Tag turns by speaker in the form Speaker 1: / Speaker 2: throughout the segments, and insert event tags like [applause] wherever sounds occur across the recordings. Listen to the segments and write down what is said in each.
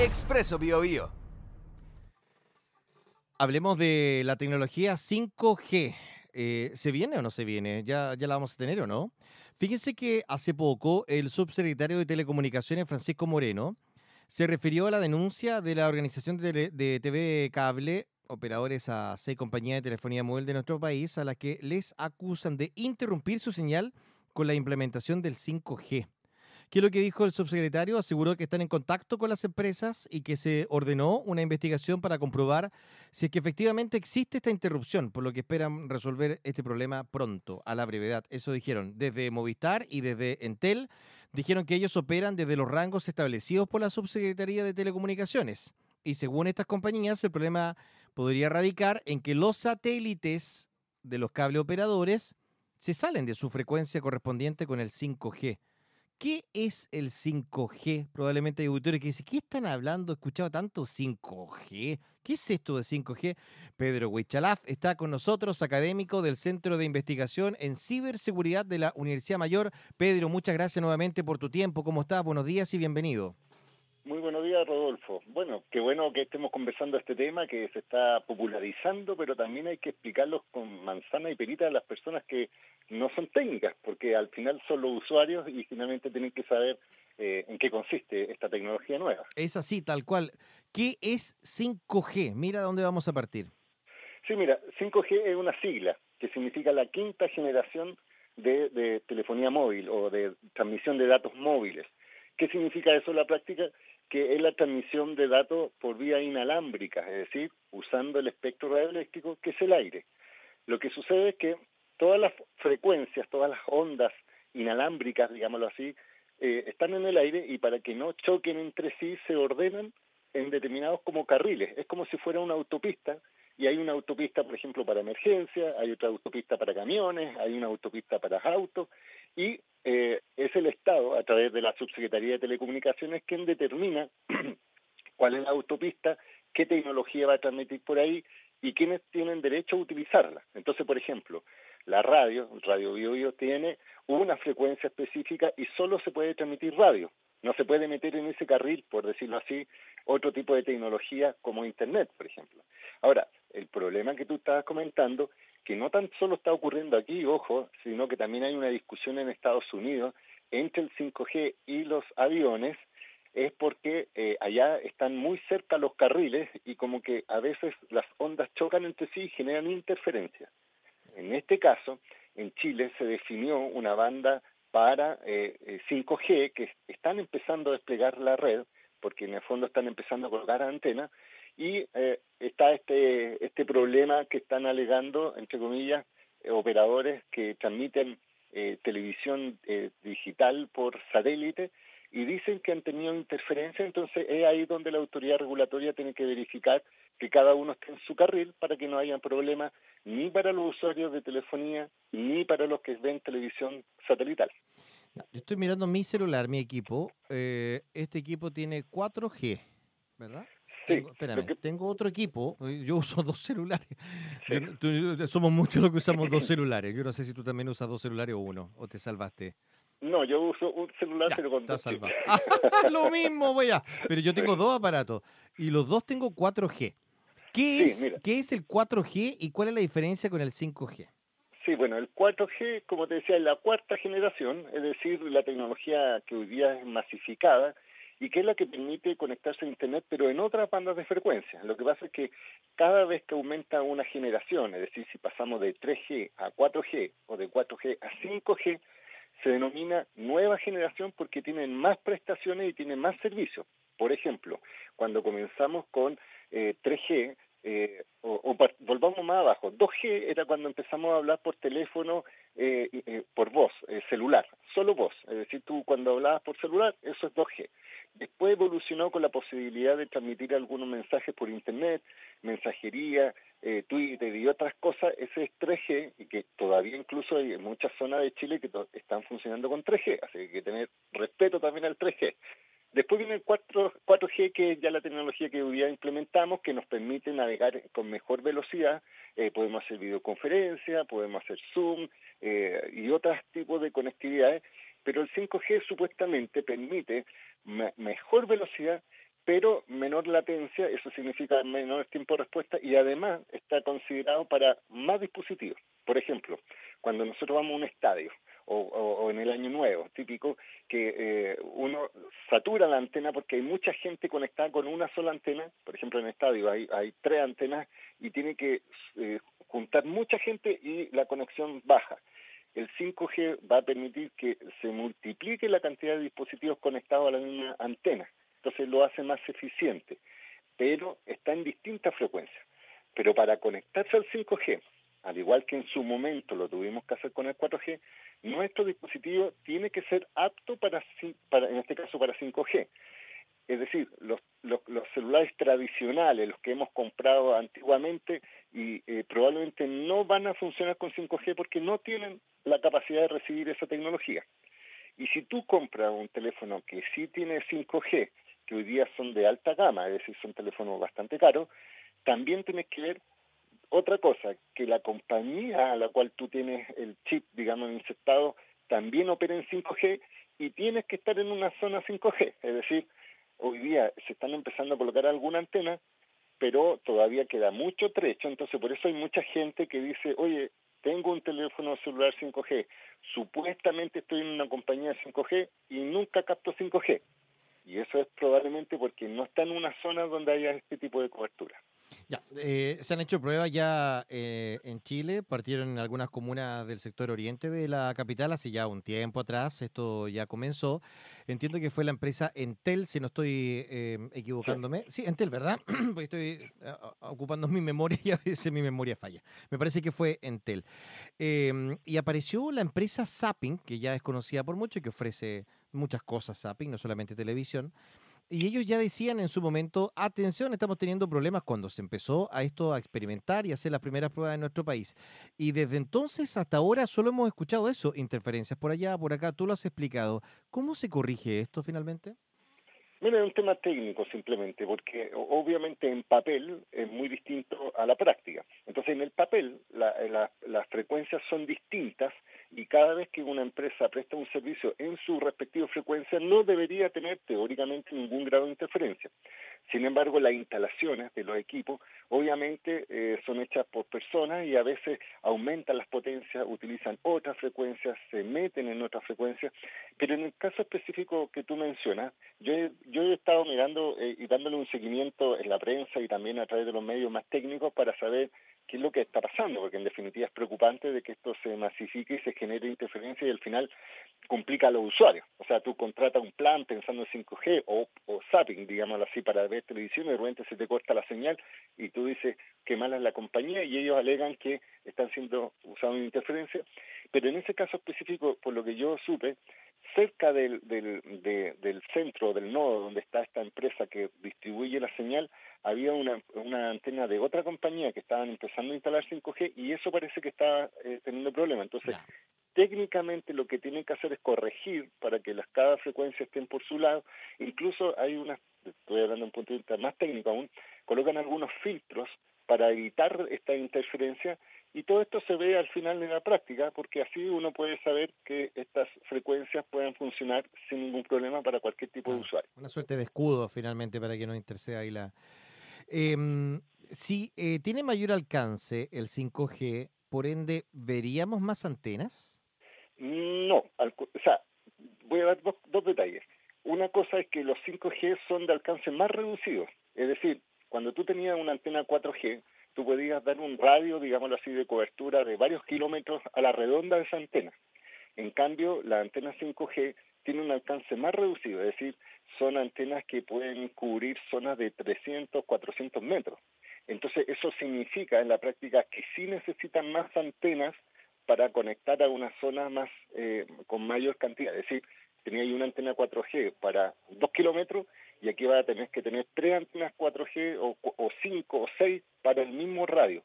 Speaker 1: Expreso Bio,
Speaker 2: Hablemos de la tecnología 5G. Eh, ¿Se viene o no se viene? ¿Ya, ¿Ya la vamos a tener o no? Fíjense que hace poco el subsecretario de Telecomunicaciones, Francisco Moreno, se refirió a la denuncia de la Organización de, de TV Cable, operadores a seis compañías de telefonía móvil de nuestro país, a las que les acusan de interrumpir su señal con la implementación del 5G. ¿Qué es lo que dijo el subsecretario? Aseguró que están en contacto con las empresas y que se ordenó una investigación para comprobar si es que efectivamente existe esta interrupción, por lo que esperan resolver este problema pronto, a la brevedad. Eso dijeron desde Movistar y desde Entel. Dijeron que ellos operan desde los rangos establecidos por la Subsecretaría de Telecomunicaciones. Y según estas compañías, el problema podría radicar en que los satélites de los cable operadores se salen de su frecuencia correspondiente con el 5G. ¿Qué es el 5G? Probablemente hay auditores que dicen, ¿qué están hablando? He escuchado tanto 5G. ¿Qué es esto de 5G? Pedro Huichalaf está con nosotros, académico del Centro de Investigación en Ciberseguridad de la Universidad Mayor. Pedro, muchas gracias nuevamente por tu tiempo. ¿Cómo estás? Buenos días y bienvenido.
Speaker 3: Muy buenos días, Rodolfo. Bueno, qué bueno que estemos conversando este tema que se está popularizando, pero también hay que explicarlos con manzana y perita a las personas que no son técnicas, porque al final son los usuarios y finalmente tienen que saber eh, en qué consiste esta tecnología nueva.
Speaker 2: Es así, tal cual. ¿Qué es 5G? Mira dónde vamos a partir.
Speaker 3: Sí, mira, 5G es una sigla que significa la quinta generación de, de telefonía móvil o de transmisión de datos móviles. ¿Qué significa eso en la práctica? Que es la transmisión de datos por vía inalámbrica, es decir, usando el espectro radioeléctrico, que es el aire. Lo que sucede es que todas las frecuencias, todas las ondas inalámbricas, digámoslo así, eh, están en el aire y para que no choquen entre sí se ordenan en determinados como carriles. Es como si fuera una autopista y hay una autopista, por ejemplo, para emergencia, hay otra autopista para camiones, hay una autopista para autos y eh, es el Estado, a través de la Subsecretaría de Telecomunicaciones, quien determina [clears throat] cuál es la autopista, qué tecnología va a transmitir por ahí y quiénes tienen derecho a utilizarla. Entonces, por ejemplo, la radio, Radio Bio, tiene una frecuencia específica y solo se puede transmitir radio. No se puede meter en ese carril, por decirlo así, otro tipo de tecnología como Internet, por ejemplo. Ahora, el problema que tú estabas comentando que no tan solo está ocurriendo aquí, ojo, sino que también hay una discusión en Estados Unidos entre el 5G y los aviones, es porque eh, allá están muy cerca los carriles y como que a veces las ondas chocan entre sí y generan interferencia. En este caso, en Chile se definió una banda para 5G eh, que están empezando a desplegar la red, porque en el fondo están empezando a colgar antenas, y eh, está este, este problema que están alegando, entre comillas, eh, operadores que transmiten eh, televisión digital por satélite y dicen que han tenido interferencia, entonces es ahí donde la autoridad regulatoria tiene que verificar que cada uno esté en su carril para que no haya problemas ni para los usuarios de telefonía ni para los que ven televisión satelital.
Speaker 2: Yo estoy mirando mi celular, mi equipo. este equipo tiene 4G, ¿verdad? Tengo, espérame, tengo otro equipo, eh, yo uso [laughs] dos celulares. somos muchos los que usamos dos [laughs] celulares. Yo no sé si tú también usas dos celulares o uno, o te salvaste.
Speaker 3: No, yo uso un celular, pero con
Speaker 2: dos. Salvado. [laughs] lo mismo, voy a. Pero yo tengo dos aparatos y los dos tengo 4G. ¿Qué, es, ¿Qué es el 4G y cuál es la diferencia con el 5G?
Speaker 3: Sí, bueno, el 4G, como te decía, es la cuarta generación, es decir, la tecnología que hoy día es masificada y que es la que permite conectarse a Internet, pero en otras bandas de frecuencia. Lo que pasa es que cada vez que aumenta una generación, es decir, si pasamos de 3G a 4G o de 4G a 5G, se denomina nueva generación porque tienen más prestaciones y tienen más servicios. Por ejemplo, cuando comenzamos con 3G, eh, eh, o, volvamos más abajo, 2G era cuando empezamos a hablar por teléfono, eh, por voz, celular, solo voz. Es decir, tú cuando hablabas por celular, eso es 2G. Después evolucionó con la posibilidad de transmitir algunos mensajes por Internet, mensajería, eh, Twitter y otras cosas. Ese es 3G y que todavía incluso hay muchas zonas de Chile que están funcionando con 3G, así que hay que tener respeto también al 3G. Después viene el 4, g que es ya la tecnología que hoy día implementamos, que nos permite navegar con mejor velocidad. Eh, podemos hacer videoconferencia, podemos hacer Zoom eh, y otros tipos de conectividades pero el 5G supuestamente permite mejor velocidad, pero menor latencia, eso significa menor tiempo de respuesta y además está considerado para más dispositivos. Por ejemplo, cuando nosotros vamos a un estadio o, en el año nuevo, típico, que eh, uno satura la antena porque hay mucha gente conectada con una sola antena, por ejemplo en el estadio hay, hay tres antenas y tiene que eh, juntar mucha gente y la conexión baja. El 5G va a permitir que se multiplique la cantidad de dispositivos conectados a la misma antena entonces lo hace más eficiente, pero está en distintas frecuencias. Pero para conectarse al 5G, al igual que en su momento lo tuvimos que hacer con el 4G, nuestro dispositivo tiene que ser apto para, para en este caso para 5G. Es decir, los, los, celulares tradicionales, los que hemos comprado antiguamente, y eh, probablemente no van a funcionar con 5G porque no tienen la capacidad de recibir esa tecnología. Y si tú compras un teléfono que sí tiene 5G que hoy día son de alta gama, es decir, son teléfonos bastante caros, también tienes que ver otra cosa, que la compañía a la cual tú tienes el chip, digamos, insertado, también opera en 5G y tienes que estar en una zona 5G. Es decir, hoy día se están empezando a colocar alguna antena, pero todavía queda mucho trecho, entonces por eso hay mucha gente que dice, oye, tengo un teléfono celular 5G, supuestamente estoy en una compañía 5G y nunca capto 5G. Y eso es probablemente porque no está en una zona donde haya este tipo de cobertura.
Speaker 2: Ya, eh, se han hecho pruebas ya eh, en Chile, partieron en algunas comunas del sector oriente de la capital hace ya un tiempo atrás, esto ya comenzó. Entiendo que fue la empresa Entel, si no estoy eh, equivocándome. Sí. Entel, ¿verdad? [clears throat] Porque estoy ocupando mi memoria y a veces mi memoria falla. Me parece que fue Entel. Em, y apareció la empresa Zapping, que ya es conocida por mucho y que ofrece muchas cosas Zapping, no solamente televisión. Y ellos ya decían en su momento, atención, estamos teniendo problemas cuando se empezó a esto a experimentar y hacer las primeras pruebas en nuestro país. Y desde entonces hasta ahora solo hemos escuchado eso, interferencias por allá, por acá, tú lo has explicado. ¿Cómo se corrige esto finalmente?
Speaker 3: Mira, es un tema técnico simplemente, porque obviamente en papel es muy distinto a la práctica. Entonces, en el papel las frecuencias son distintas y cada vez que una empresa presta un servicio en su respectiva frecuencia no debería tener teóricamente ningún grado de interferencia. Sin embargo, las instalaciones de los equipos obviamente eh, son hechas por personas y a veces aumentan las potencias, utilizan otras frecuencias, se meten en otras frecuencias, pero en el caso específico que tú mencionas, yo he, yo he estado mirando eh, y dándole un seguimiento en la prensa y también a través de los medios más técnicos para saber qué es lo que está pasando, porque en definitiva es preocupante de que esto se masifique y se genere interferencia y al final complica a los usuarios. O sea, tú contratas un plan pensando en 5G o, o zapping, digámoslo así, para ver televisión y de repente se te corta la señal y tú dices que mala es la compañía y ellos alegan que están siendo usados en interferencia. Pero en ese caso específico, por lo que yo supe, cerca del, del, del centro, del nodo donde está esta empresa que distribuye la señal, había una, una antena de otra compañía que estaban empezando a instalar 5G y eso parece que está eh, teniendo problemas. Entonces, técnicamente lo que tienen que hacer es corregir para que las cada frecuencia estén por su lado. Incluso hay una, estoy hablando de un punto de vista más técnico aún, colocan algunos filtros para evitar esta interferencia y todo esto se ve al final en la práctica porque así uno puede saber que estas frecuencias pueden funcionar sin ningún problema para cualquier tipo de usuario.
Speaker 2: Una suerte de escudo finalmente para que no interceda ahí la, Em, si eh, tiene mayor alcance el 5G, por ende, ¿veríamos más antenas?
Speaker 3: No, o sea, voy a dar dos, dos detalles. Una cosa es que los 5G son de alcance más reducido, es decir, cuando tú tenías una antena 4G, tú podías dar un radio, digámoslo así, de cobertura de varios kilómetros a la redonda de esa antena. En cambio, la antena 5G tiene un alcance más reducido, es decir, son antenas que pueden cubrir zonas de 300, 400 metros. Entonces, eso significa en la práctica que sí necesitan más antenas para conectar a una zona más eh, con mayor cantidad. Es decir, tenía ahí una antena 4G para 2 kilómetros y aquí va a tener que tener tres antenas 4G o, o 5 o 6 para el mismo radio.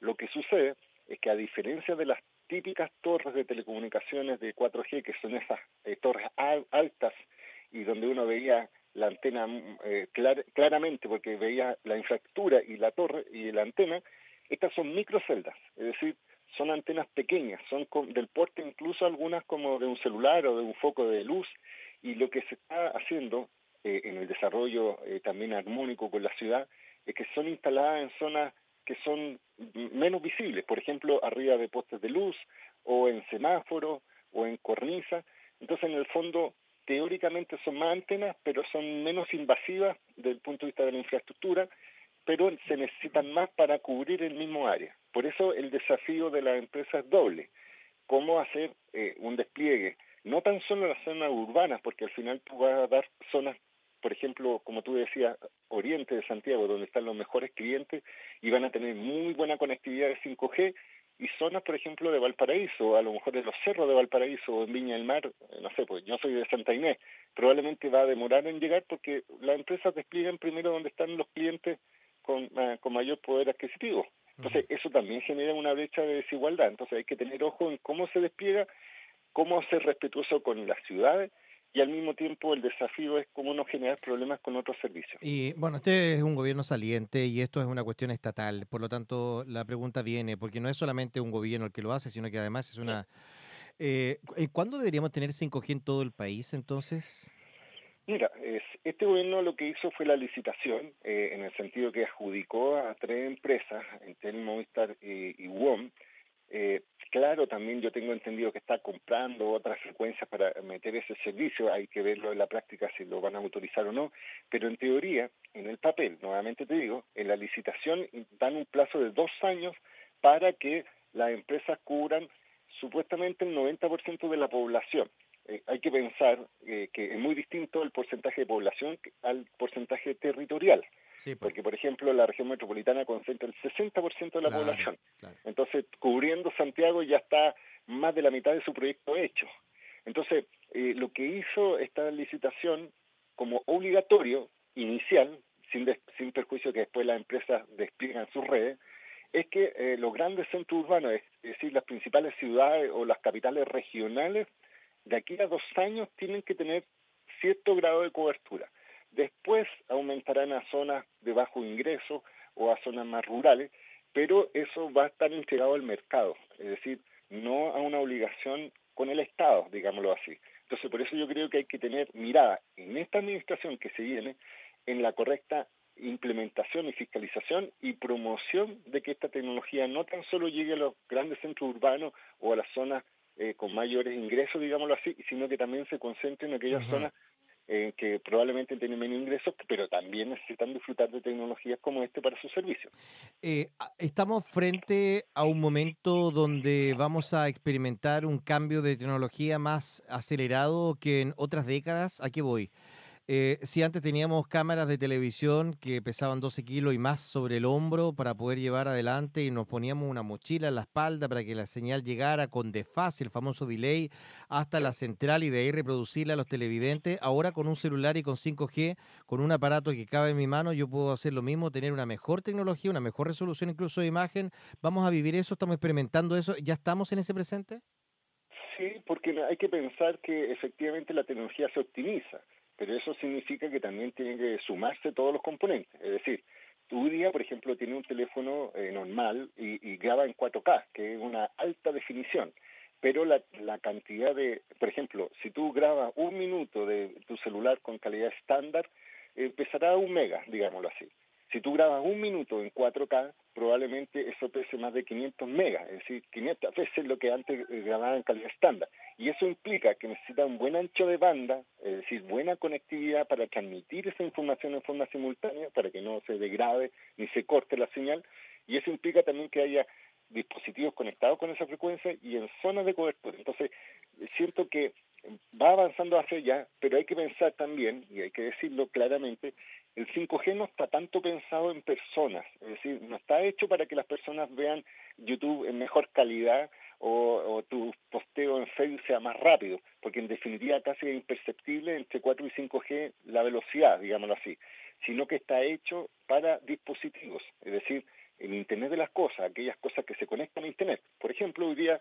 Speaker 3: Lo que sucede es que a diferencia de las típicas torres de telecomunicaciones de 4G, que son esas eh, torres altas y donde uno veía la antena mm, eh, claramente porque veía la infraestructura y la torre y la antena, estas son microceldas, es decir, son antenas pequeñas, son del porte incluso algunas como de un celular o de un foco de luz y lo que se está haciendo eh, en el desarrollo eh, también armónico con la ciudad, es que son instaladas en zonas que son menos visibles, por ejemplo, arriba de postes de luz o en semáforos o en cornisa. Entonces, en el fondo, teóricamente son más antenas, pero son menos invasivas desde el punto de vista de la infraestructura, pero se necesitan más para cubrir el mismo área. Por eso el desafío de la empresa es doble. Cómo hacer eh, un despliegue, no tan solo en las zonas urbanas, porque al final tú vas a dar zonas por ejemplo, como tú decías, oriente de Santiago, donde están los mejores clientes y van a tener muy buena conectividad de 5G, y zonas, por ejemplo, de Valparaíso, a lo mejor de los cerros de Valparaíso o en Viña del Mar, eh, no sé, pues yo soy de Santa Inés, probablemente va a demorar en llegar porque las empresas despliegan primero donde están los clientes con, ah, con mayor poder adquisitivo. Entonces, eso también genera una brecha de desigualdad. Entonces, hay que tener ojo en cómo se despliega, cómo ser respetuoso con las ciudades y al mismo tiempo el desafío es cómo no generar problemas con otros servicios.
Speaker 2: Y bueno, este es un gobierno saliente y esto es una cuestión estatal, por lo tanto la pregunta viene, porque no es solamente un gobierno el que lo hace, sino que además es una... Eh, ¿Cuándo deberíamos tener 5G en todo el país entonces?
Speaker 3: Mira, es, este gobierno lo que hizo fue la licitación, eh, en el sentido que adjudicó a tres empresas, Entel, Movistar y WOM, eh, claro, también yo tengo entendido que está comprando otras frecuencias para meter ese servicio, hay que verlo en la práctica si lo van a autorizar o no, pero en teoría, en el papel, nuevamente te digo, en la licitación dan un plazo de dos años para que las empresas cubran supuestamente el 90% de la población. Eh, hay que pensar eh, que es muy distinto el porcentaje de población al porcentaje territorial. Pues. Porque, por ejemplo, la región metropolitana concentra el 60% de la población. Entonces, cubriendo Santiago ya está más de la mitad de su proyecto hecho. Entonces, eh, lo que hizo esta licitación como obligatorio, inicial, sin, sin perjuicio que después las empresas despliegan sus redes, es que eh, los grandes centros urbanos, es decir, las principales ciudades o las capitales regionales, de aquí a dos años tienen que tener cierto grado de cobertura. Después aumentarán a zonas de bajo ingreso o a zonas más rurales, pero eso va a estar entregado al mercado, es decir, no a una obligación con el Estado, digámoslo así. Entonces, por eso yo creo que hay que tener mirada en esta administración que se viene en la correcta implementación y fiscalización y promoción de que esta tecnología no tan solo llegue a los grandes centros urbanos o a las zonas eh, con mayores ingresos, digámoslo así, sino que también se concentre en aquellas zonas eh, que probablemente tienen menos ingresos, pero también necesitan disfrutar de tecnologías como este para su servicio.
Speaker 2: Eh, estamos frente a un momento donde vamos a experimentar un cambio de tecnología más acelerado que en otras décadas. ¿A qué voy? Eh, si antes teníamos cámaras de televisión que pesaban 12 kilos y más sobre el hombro para poder llevar adelante y nos poníamos una mochila en la espalda para que la señal llegara con desfase, el famoso delay, hasta la central y de ahí reproducirla a los televidentes, ahora con un celular y con 5G, con un aparato que cabe en mi mano, yo puedo hacer lo mismo, tener una mejor tecnología, una mejor resolución incluso de imagen. ¿Vamos a vivir eso? ¿Estamos experimentando eso? ¿Ya estamos en ese presente?
Speaker 3: Sí, porque hay que pensar que efectivamente la tecnología se optimiza pero eso significa que también tienen que sumarse todos los componentes. Es decir, tu día, por ejemplo, tiene un teléfono eh, normal y, graba en 4K, que es una alta definición, pero la, la cantidad de, por ejemplo, si tú grabas un minuto de tu celular con calidad estándar, empezará a un mega, digámoslo así. Si tú grabas un minuto en 4K, probablemente eso pese más de 500 megas, es decir, 500 veces lo que antes eh, grababa en calidad estándar. Y eso implica que necesita un buen ancho de banda, es decir, buena conectividad para transmitir esa información en forma simultánea, para que no se degrade ni se corte la señal. Y eso implica también que haya dispositivos conectados con esa frecuencia y en zonas de cobertura. Entonces, siento que va avanzando hacia allá, pero hay que pensar también, y hay que decirlo claramente, el 5G no está tanto pensado en personas, es decir, no está hecho para que las personas vean YouTube en mejor calidad o, tu posteo en Facebook sea más rápido, porque en definitiva casi es imperceptible entre 4 y 5G la velocidad, digámoslo así, sino que está hecho para dispositivos, es decir, el Internet de las cosas, aquellas cosas que se conectan a Internet. Por ejemplo, hoy día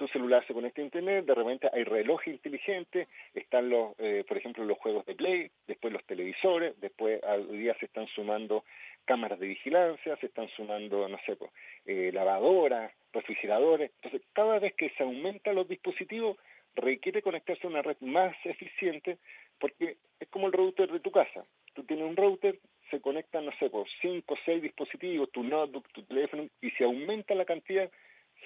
Speaker 3: tu celular se conecta a internet, de repente hay relojes inteligentes, están los, eh, por ejemplo, los juegos de play, después los televisores, después al día se están sumando cámaras de vigilancia, se están sumando, no sé, pues, eh, lavadoras, refrigeradores. Entonces, cada vez que se aumentan los dispositivos, requiere conectarse a una red más eficiente porque es como el router de tu casa. Tú tienes un router, se conectan, no sé, por 5 o 6 dispositivos, tu notebook, tu teléfono, y si aumenta la cantidad,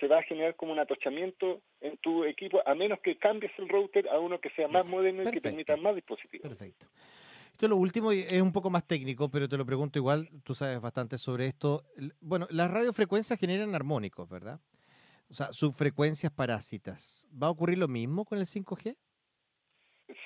Speaker 3: se va a generar como un atochamiento en tu equipo, a menos que cambies el router a uno que sea más moderno y que permita más dispositivos.
Speaker 2: Perfecto. Esto es lo último y es un poco más técnico, pero te lo pregunto igual, tú sabes bastante sobre esto. Bueno, las radiofrecuencias generan armónicos, ¿verdad? O sea, subfrecuencias parásitas. ¿Va a ocurrir lo mismo con el 5G?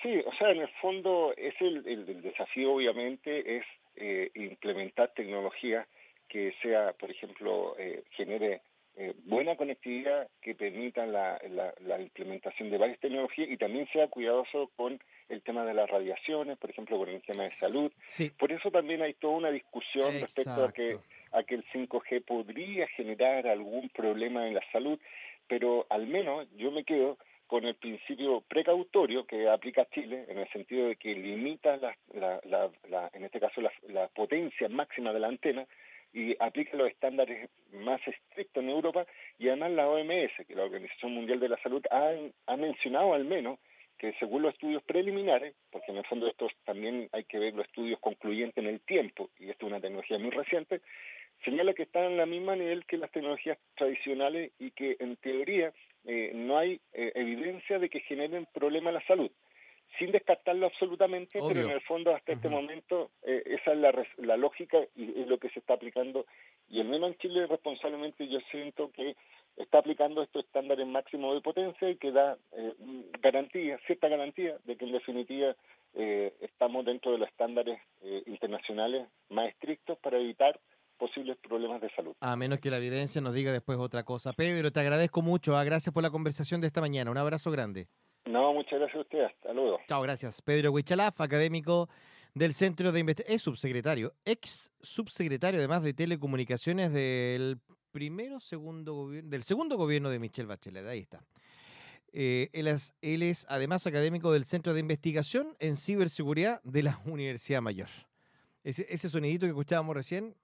Speaker 3: Sí, o sea, en el fondo es el, el, desafío, obviamente, es eh, implementar tecnología que sea, por ejemplo, eh, genere eh, buena conectividad, que permita la, la, implementación de varias tecnologías y también sea cuidadoso con el tema de las radiaciones, por ejemplo, con el tema de salud. Por eso también hay toda una discusión respecto a que, a que el 5G podría generar algún problema en la salud, pero al menos yo me quedo con el principio precautorio que aplica Chile, en el sentido de que limita, la, la, la, en este caso, la, potencia máxima de la antena, y aplica los estándares más estrictos en Europa y además la OMS, que la Organización Mundial de la Salud, ha, ha mencionado al menos que según los estudios preliminares, porque en el fondo estos también hay que ver los estudios concluyentes en el tiempo, y esto es una tecnología muy reciente, señala que están en la misma nivel que las tecnologías tradicionales y que en teoría eh, no hay eh, evidencia de que generen problemas a la salud sin descartarlo absolutamente, pero en el fondo hasta este momento eh, esa es la, la, lógica y es lo que se está aplicando. Y el menos en Chile responsablemente yo siento que está aplicando estos estándares máximos de potencia y que da eh, garantía, cierta garantía de que en definitiva eh, estamos dentro de los estándares internacionales más estrictos para evitar posibles problemas de salud.
Speaker 2: A menos que la evidencia nos diga después otra cosa. Pedro, te agradezco mucho. Ah, gracias por la conversación de esta mañana. Un abrazo grande.
Speaker 3: No, muchas gracias a usted. Luego.
Speaker 2: Chao, gracias. Pedro Huichalaf, académico del Centro de Investigación, es subsecretario, ex subsecretario además de Telecomunicaciones del primero, segundo gobierno, del segundo gobierno de Michelle Bachelet. Ahí está. Eh, él, es, además académico del Centro de Investigación en Ciberseguridad de la [laughs] Universidad Mayor. Ese sonidito que escuchábamos recién